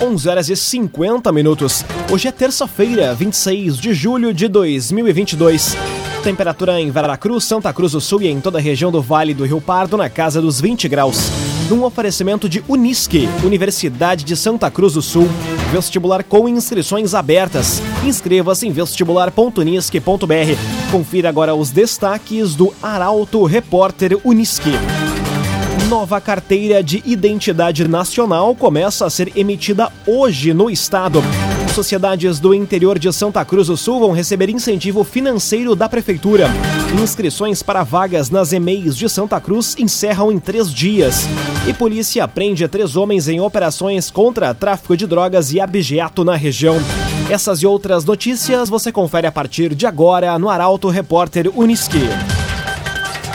11 horas e 50 minutos. Hoje é terça-feira, 26 de julho de 2022. Temperatura em Veracruz, Santa Cruz do Sul e em toda a região do Vale do Rio Pardo na casa dos 20 graus. Num oferecimento de Unisque, Universidade de Santa Cruz do Sul. Vestibular com inscrições abertas. Inscreva-se em vestibular.unisque.br. Confira agora os destaques do Arauto Repórter Unisque. Nova carteira de identidade nacional começa a ser emitida hoje no estado. Sociedades do interior de Santa Cruz do Sul vão receber incentivo financeiro da Prefeitura. Inscrições para vagas nas EMEIs de Santa Cruz encerram em três dias. E polícia prende três homens em operações contra tráfico de drogas e abigeato na região. Essas e outras notícias você confere a partir de agora no Arauto Repórter Uniski.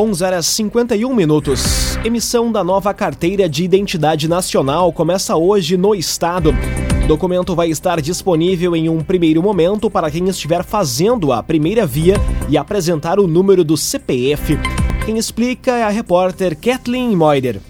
11 horas 51 minutos. Emissão da nova carteira de identidade nacional começa hoje no estado. O documento vai estar disponível em um primeiro momento para quem estiver fazendo a primeira via e apresentar o número do CPF. Quem explica é a repórter Kathleen Moider.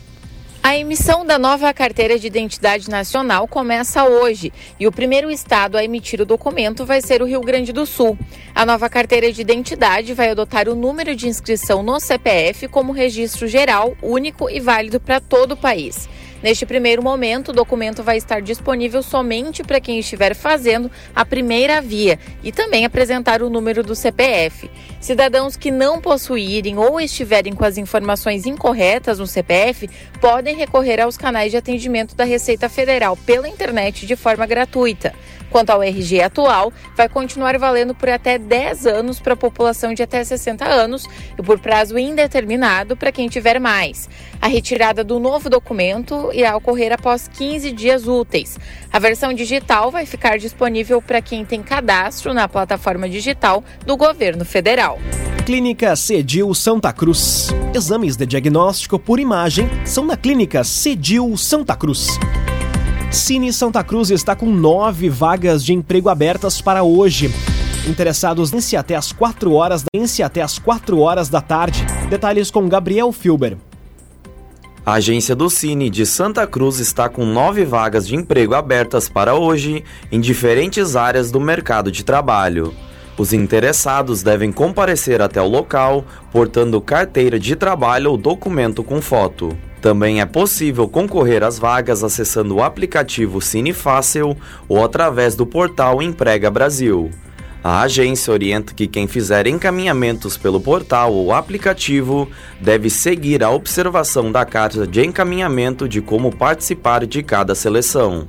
A emissão da nova carteira de identidade nacional começa hoje e o primeiro estado a emitir o documento vai ser o Rio Grande do Sul. A nova carteira de identidade vai adotar o número de inscrição no CPF como registro geral, único e válido para todo o país. Neste primeiro momento, o documento vai estar disponível somente para quem estiver fazendo a primeira via e também apresentar o número do CPF. Cidadãos que não possuírem ou estiverem com as informações incorretas no CPF podem recorrer aos canais de atendimento da Receita Federal pela internet de forma gratuita. Quanto ao RG atual, vai continuar valendo por até 10 anos para a população de até 60 anos e por prazo indeterminado para quem tiver mais. A retirada do novo documento irá ocorrer após 15 dias úteis. A versão digital vai ficar disponível para quem tem cadastro na plataforma digital do governo federal. Clínica Cedil Santa Cruz. Exames de diagnóstico por imagem são na Clínica Cedil Santa Cruz. Cine Santa Cruz está com nove vagas de emprego abertas para hoje. Interessados em até as 4 horas da até as 4 horas da tarde. Detalhes com Gabriel Filber. A agência do Cine de Santa Cruz está com nove vagas de emprego abertas para hoje em diferentes áreas do mercado de trabalho. Os interessados devem comparecer até o local portando carteira de trabalho ou documento com foto. Também é possível concorrer às vagas acessando o aplicativo Cine Fácil ou através do portal Emprega Brasil. A agência orienta que quem fizer encaminhamentos pelo portal ou aplicativo deve seguir a observação da carta de encaminhamento de como participar de cada seleção.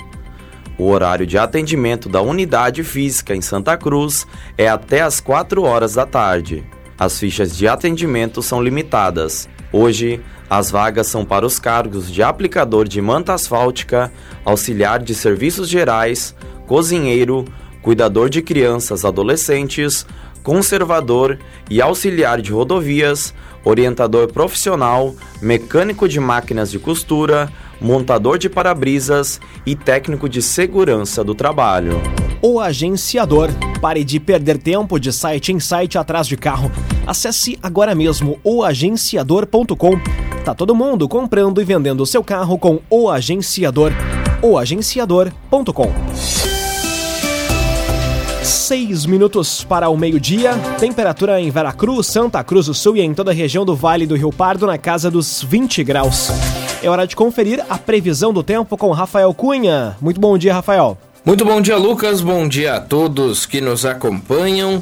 O horário de atendimento da unidade física em Santa Cruz é até às 4 horas da tarde. As fichas de atendimento são limitadas. Hoje, as vagas são para os cargos de aplicador de manta asfáltica, auxiliar de serviços gerais, cozinheiro, cuidador de crianças adolescentes, conservador e auxiliar de rodovias, orientador profissional, mecânico de máquinas de costura, montador de para-brisas e técnico de segurança do trabalho. O agenciador. Pare de perder tempo de site em site atrás de carro. Acesse agora mesmo oagenciador.com. Tá todo mundo comprando e vendendo seu carro com o agenciador. oagenciador.com. Seis minutos para o meio-dia. Temperatura em Veracruz, Santa Cruz do Sul e em toda a região do Vale do Rio Pardo na casa dos 20 graus. É hora de conferir a previsão do tempo com Rafael Cunha. Muito bom dia, Rafael. Muito bom dia, Lucas. Bom dia a todos que nos acompanham.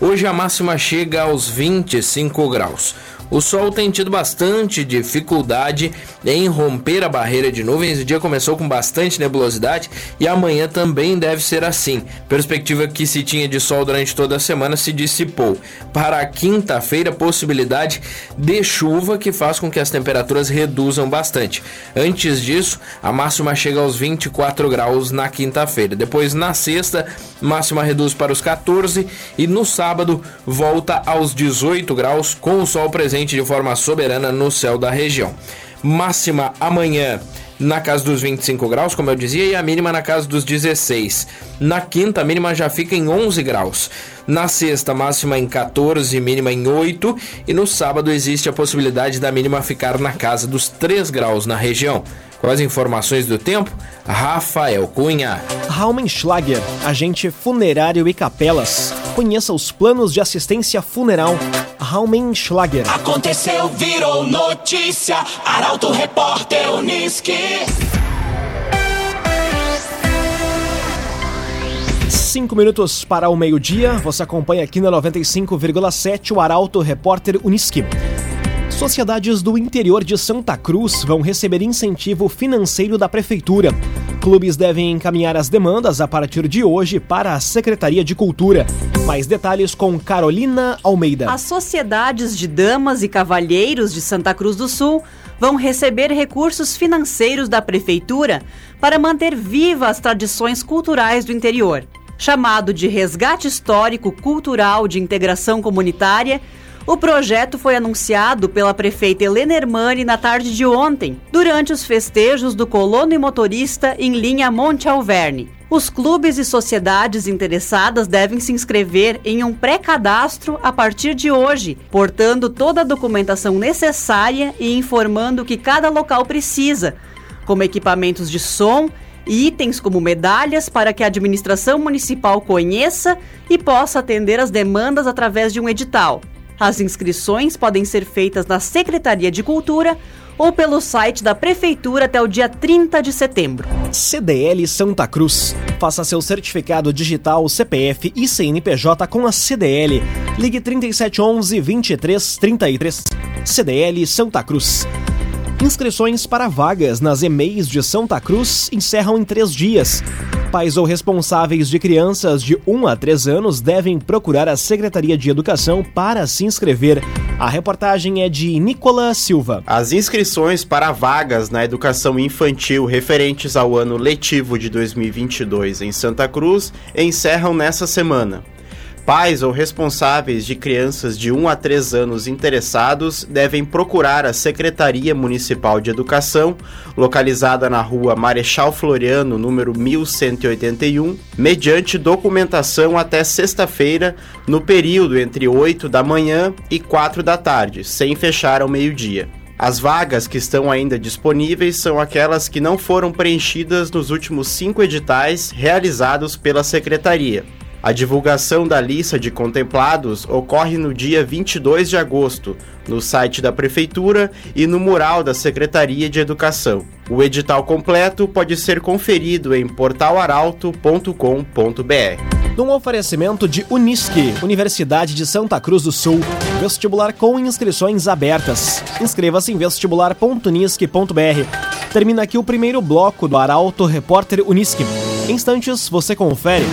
Hoje a máxima chega aos 25 graus. O sol tem tido bastante dificuldade em romper a barreira de nuvens. O dia começou com bastante nebulosidade e amanhã também deve ser assim. Perspectiva que se tinha de sol durante toda a semana se dissipou. Para a quinta-feira, possibilidade de chuva que faz com que as temperaturas reduzam bastante. Antes disso, a máxima chega aos 24 graus na quinta-feira. Depois, na sexta, máxima reduz para os 14 e no sábado volta aos 18 graus com o sol presente de forma soberana no céu da região. Máxima amanhã na casa dos 25 graus, como eu dizia, e a mínima na casa dos 16. Na quinta, a mínima já fica em 11 graus. Na sexta, máxima em 14, mínima em 8. E no sábado, existe a possibilidade da mínima ficar na casa dos 3 graus na região. Com as informações do tempo, Rafael Cunha. Raumenschlager, agente funerário e capelas. Conheça os planos de assistência funeral. Raumenschlager. Aconteceu, virou notícia. Arauto Repórter Uniski. Cinco minutos para o meio-dia. Você acompanha aqui na 95,7 o Arauto Repórter Uniski. Sociedades do interior de Santa Cruz vão receber incentivo financeiro da Prefeitura. Clubes devem encaminhar as demandas a partir de hoje para a Secretaria de Cultura. Mais detalhes com Carolina Almeida. As sociedades de damas e cavalheiros de Santa Cruz do Sul vão receber recursos financeiros da Prefeitura para manter viva as tradições culturais do interior. Chamado de Resgate Histórico Cultural de Integração Comunitária, o projeto foi anunciado pela prefeita Helena Hermani na tarde de ontem, durante os festejos do colono e motorista em linha Monte Alverne. Os clubes e sociedades interessadas devem se inscrever em um pré-cadastro a partir de hoje, portando toda a documentação necessária e informando o que cada local precisa, como equipamentos de som e itens como medalhas para que a administração municipal conheça e possa atender as demandas através de um edital. As inscrições podem ser feitas na Secretaria de Cultura ou pelo site da Prefeitura até o dia 30 de setembro. CDL Santa Cruz. Faça seu certificado digital, CPF e CNPJ com a CDL. Ligue 3711 2333. CDL Santa Cruz. Inscrições para vagas nas EMEIs de Santa Cruz encerram em três dias. Pais ou responsáveis de crianças de 1 a 3 anos devem procurar a Secretaria de Educação para se inscrever. A reportagem é de Nicola Silva. As inscrições para vagas na educação infantil referentes ao ano letivo de 2022 em Santa Cruz encerram nessa semana. Pais ou responsáveis de crianças de 1 a 3 anos interessados devem procurar a Secretaria Municipal de Educação, localizada na rua Marechal Floriano, número 1181, mediante documentação até sexta-feira, no período entre 8 da manhã e 4 da tarde, sem fechar ao meio-dia. As vagas que estão ainda disponíveis são aquelas que não foram preenchidas nos últimos cinco editais realizados pela Secretaria. A divulgação da lista de contemplados ocorre no dia 22 de agosto, no site da Prefeitura e no mural da Secretaria de Educação. O edital completo pode ser conferido em portalaralto.com.br. Num oferecimento de Unisque, Universidade de Santa Cruz do Sul, vestibular com inscrições abertas. Inscreva-se em vestibular.unisque.br. Termina aqui o primeiro bloco do Arauto Repórter Unisque. Em instantes, você confere.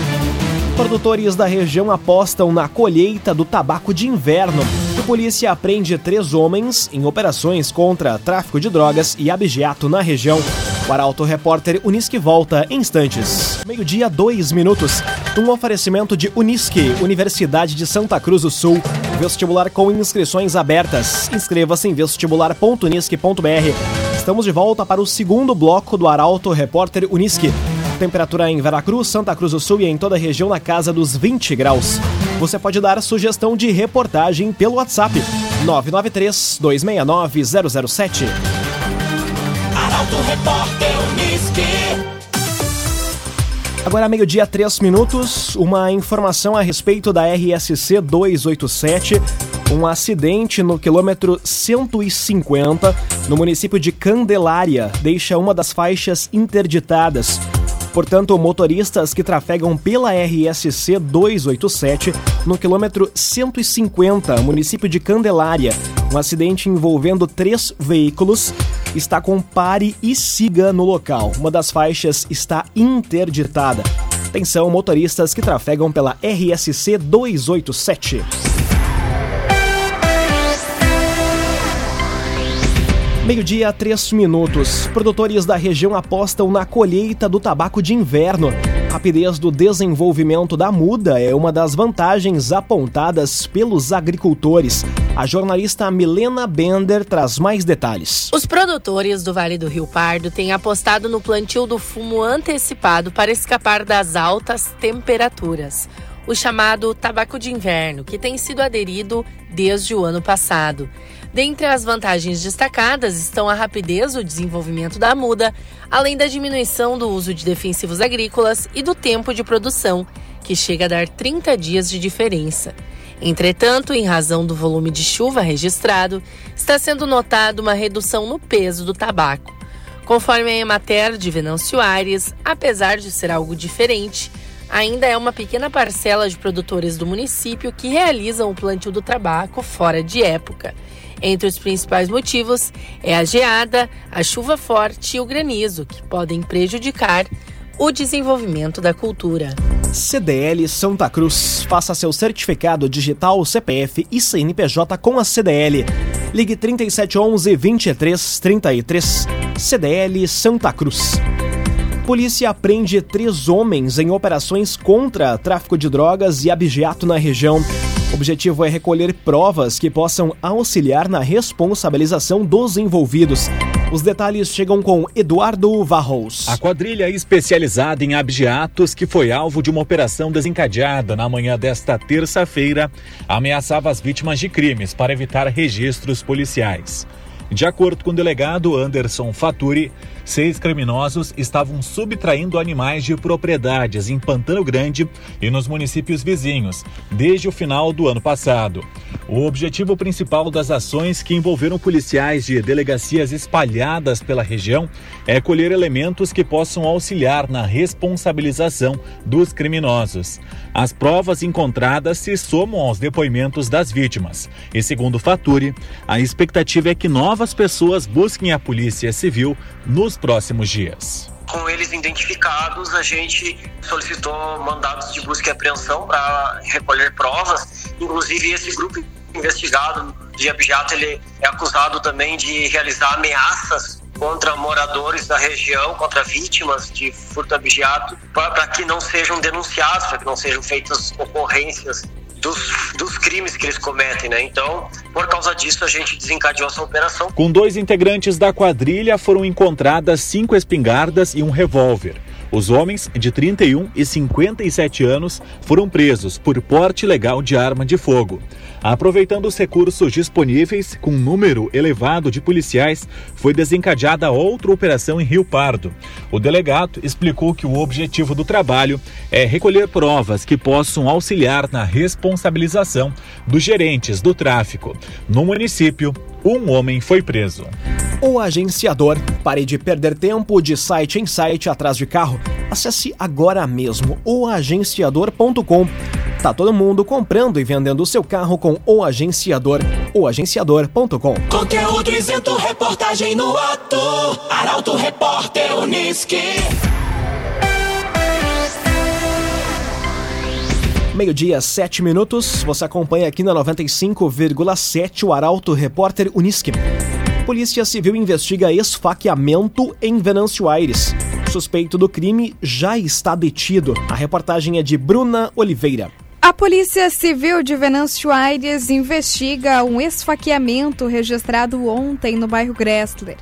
Produtores da região apostam na colheita do tabaco de inverno. A polícia apreende três homens em operações contra tráfico de drogas e abigeato na região. O Arauto Repórter Unisque volta em instantes. Meio-dia, dois minutos. Um oferecimento de Unisque, Universidade de Santa Cruz do Sul. Vestibular com inscrições abertas. Inscreva-se em vestibular.unisque.br. Estamos de volta para o segundo bloco do Arauto Repórter Unisque. Temperatura em Veracruz, Santa Cruz do Sul e em toda a região na casa dos 20 graus. Você pode dar sugestão de reportagem pelo WhatsApp 993 269 007. Arauto Repórter Uniski. Agora, meio-dia, três minutos. Uma informação a respeito da RSC 287. Um acidente no quilômetro 150, no município de Candelária, deixa uma das faixas interditadas. Portanto, motoristas que trafegam pela RSC 287 no quilômetro 150, município de Candelária, Um acidente envolvendo três veículos está com pare e siga no local. Uma das faixas está interditada. Atenção, motoristas que trafegam pela RSC 287. Meio-dia, três minutos. Produtores da região apostam na colheita do tabaco de inverno. A rapidez do desenvolvimento da muda é uma das vantagens apontadas pelos agricultores. A jornalista Milena Bender traz mais detalhes. Os produtores do Vale do Rio Pardo têm apostado no plantio do fumo antecipado para escapar das altas temperaturas. O chamado tabaco de inverno, que tem sido aderido desde o ano passado. Dentre as vantagens destacadas estão a rapidez do desenvolvimento da muda, além da diminuição do uso de defensivos agrícolas e do tempo de produção, que chega a dar 30 dias de diferença. Entretanto, em razão do volume de chuva registrado, está sendo notada uma redução no peso do tabaco. Conforme a Emater de Venâncio Aires, apesar de ser algo diferente, ainda é uma pequena parcela de produtores do município que realizam o plantio do tabaco fora de época. Entre os principais motivos é a geada, a chuva forte e o granizo, que podem prejudicar o desenvolvimento da cultura. CDL Santa Cruz. Faça seu certificado digital CPF e CNPJ com a CDL. Ligue 3711 2333. CDL Santa Cruz. Polícia prende três homens em operações contra tráfico de drogas e abigeato na região. Objetivo é recolher provas que possam auxiliar na responsabilização dos envolvidos. Os detalhes chegam com Eduardo Varros. A quadrilha especializada em abigeatos, que foi alvo de uma operação desencadeada na manhã desta terça-feira, ameaçava as vítimas de crimes para evitar registros policiais. De acordo com o delegado Anderson Faturi, seis criminosos estavam subtraindo animais de propriedades em Pantano Grande e nos municípios vizinhos, desde o final do ano passado. O objetivo principal das ações que envolveram policiais de delegacias espalhadas pela região é colher elementos que possam auxiliar na responsabilização dos criminosos. As provas encontradas se somam aos depoimentos das vítimas. E segundo Faturi, a expectativa é que novas pessoas busquem a Polícia Civil nos próximos dias. Com eles identificados, a gente solicitou mandados de busca e apreensão para recolher provas. Inclusive, esse grupo investigado de abjato ele é acusado também de realizar ameaças contra moradores da região, contra vítimas de furto abjato, para que não sejam denunciados, para que não sejam feitas ocorrências dos, dos, crimes que eles cometem, né? Então, por causa disso, a gente desencadeou essa operação. Com dois integrantes da quadrilha, foram encontradas cinco espingardas e um revólver. Os homens de 31 e 57 anos foram presos por porte ilegal de arma de fogo. Aproveitando os recursos disponíveis, com um número elevado de policiais, foi desencadeada outra operação em Rio Pardo. O delegado explicou que o objetivo do trabalho é recolher provas que possam auxiliar na responsabilização dos gerentes do tráfico. No município, um homem foi preso. O agenciador. Pare de perder tempo de site em site atrás de carro. Acesse agora mesmo oagenciador.com. Tá todo mundo comprando e vendendo o seu carro com o agenciador. Oagenciador.com. Conteúdo isento, reportagem no ato. Arauto Repórter Uniski. Meio-dia, sete minutos. Você acompanha aqui na 95,7 o Arauto Repórter Uniski. Polícia Civil investiga esfaqueamento em Venâncio Aires. Suspeito do crime já está detido. A reportagem é de Bruna Oliveira. A Polícia Civil de Venâncio Aires investiga um esfaqueamento registrado ontem no bairro Gressler.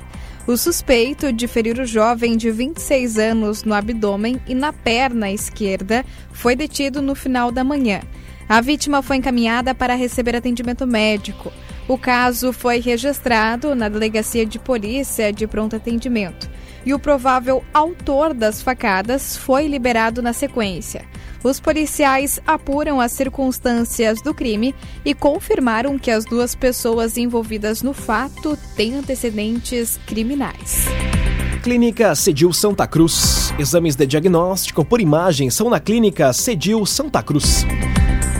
O suspeito de ferir o jovem de 26 anos no abdômen e na perna esquerda foi detido no final da manhã. A vítima foi encaminhada para receber atendimento médico. O caso foi registrado na Delegacia de Polícia de Pronto Atendimento e o provável autor das facadas foi liberado na sequência. Os policiais apuram as circunstâncias do crime e confirmaram que as duas pessoas envolvidas no fato têm antecedentes criminais. Clínica Cedil Santa Cruz. Exames de diagnóstico por imagem são na Clínica Cedil Santa Cruz.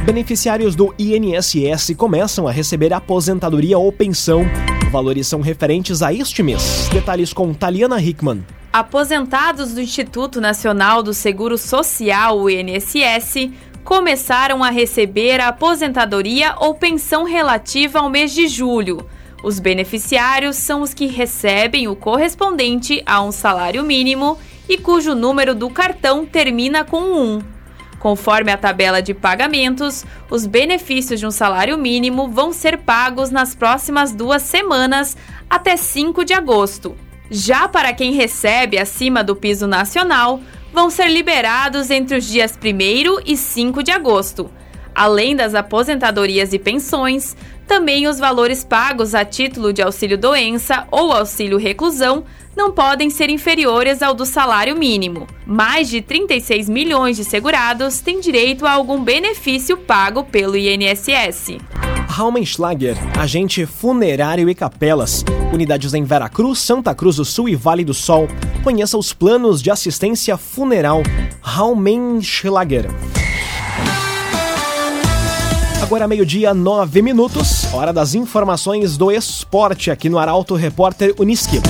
Beneficiários do INSS começam a receber aposentadoria ou pensão. Valores são referentes a este mês. Detalhes com Taliana Hickman. Aposentados do Instituto Nacional do Seguro Social, o INSS, começaram a receber a aposentadoria ou pensão relativa ao mês de julho. Os beneficiários são os que recebem o correspondente a um salário mínimo e cujo número do cartão termina com 1. Conforme a tabela de pagamentos, os benefícios de um salário mínimo vão ser pagos nas próximas duas semanas, até 5 de agosto. Já para quem recebe acima do piso nacional, vão ser liberados entre os dias 1 e 5 de agosto. Além das aposentadorias e pensões, também os valores pagos a título de auxílio-doença ou auxílio-reclusão não podem ser inferiores ao do salário mínimo. Mais de 36 milhões de segurados têm direito a algum benefício pago pelo INSS. Raumenschlager, agente funerário e capelas. Unidades em Veracruz, Santa Cruz do Sul e Vale do Sol. Conheça os planos de assistência funeral Raumenschlager. Agora meio-dia, nove minutos, hora das informações do esporte aqui no Arauto Repórter Uniski.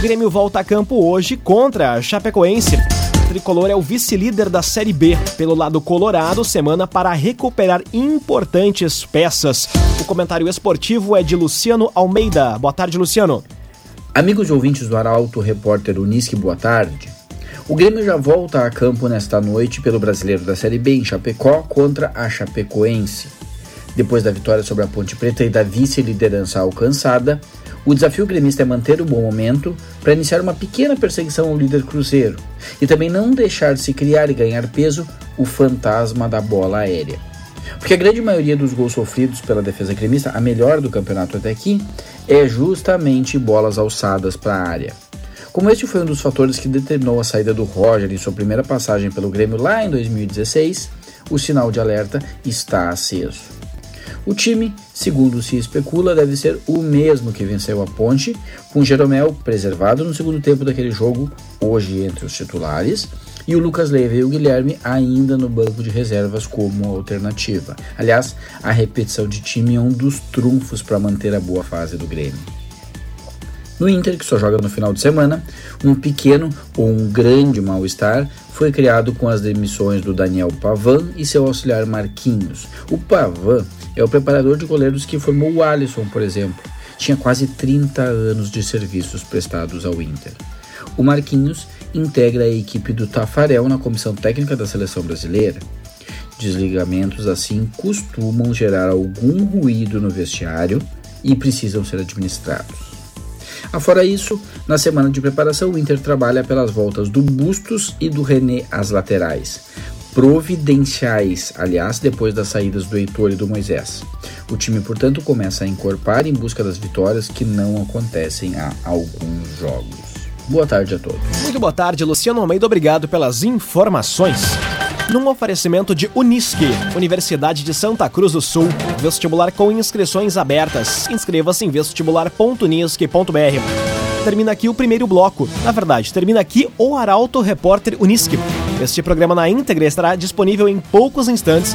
Grêmio volta a campo hoje contra a Chapecoense. O tricolor é o vice-líder da Série B. Pelo lado colorado, semana para recuperar importantes peças. O comentário esportivo é de Luciano Almeida. Boa tarde, Luciano. Amigos e ouvintes do Arauto Repórter Unisque, boa tarde. O Grêmio já volta a campo nesta noite pelo Brasileiro da Série B em Chapecó contra a Chapecoense. Depois da vitória sobre a Ponte Preta e da vice-liderança alcançada, o desafio gremista é manter o bom momento para iniciar uma pequena perseguição ao líder cruzeiro e também não deixar se criar e ganhar peso o fantasma da bola aérea. Porque a grande maioria dos gols sofridos pela defesa gremista, a melhor do campeonato até aqui, é justamente bolas alçadas para a área. Como este foi um dos fatores que determinou a saída do Roger em sua primeira passagem pelo Grêmio lá em 2016, o sinal de alerta está aceso. O time, segundo se especula, deve ser o mesmo que venceu a Ponte, com Jeromel preservado no segundo tempo daquele jogo, hoje entre os titulares, e o Lucas Leiva e o Guilherme ainda no banco de reservas como alternativa. Aliás, a repetição de time é um dos trunfos para manter a boa fase do Grêmio. No Inter, que só joga no final de semana, um pequeno ou um grande mal-estar foi criado com as demissões do Daniel Pavan e seu auxiliar Marquinhos. O Pavan é o preparador de goleiros que formou o Alisson, por exemplo. Tinha quase 30 anos de serviços prestados ao Inter. O Marquinhos integra a equipe do Tafarel na comissão técnica da seleção brasileira. Desligamentos assim costumam gerar algum ruído no vestiário e precisam ser administrados. Afora isso, na semana de preparação, o Inter trabalha pelas voltas do Bustos e do René às laterais, providenciais, aliás, depois das saídas do Heitor e do Moisés. O time, portanto, começa a encorpar em busca das vitórias que não acontecem há alguns jogos. Boa tarde a todos. Muito boa tarde, Luciano Almeida. Obrigado pelas informações num oferecimento de Unisque, Universidade de Santa Cruz do Sul, vestibular com inscrições abertas. Inscreva-se em vestibular.unisque.br. Termina aqui o primeiro bloco. Na verdade, termina aqui o Arauto Repórter Unisque. Este programa na íntegra estará disponível em poucos instantes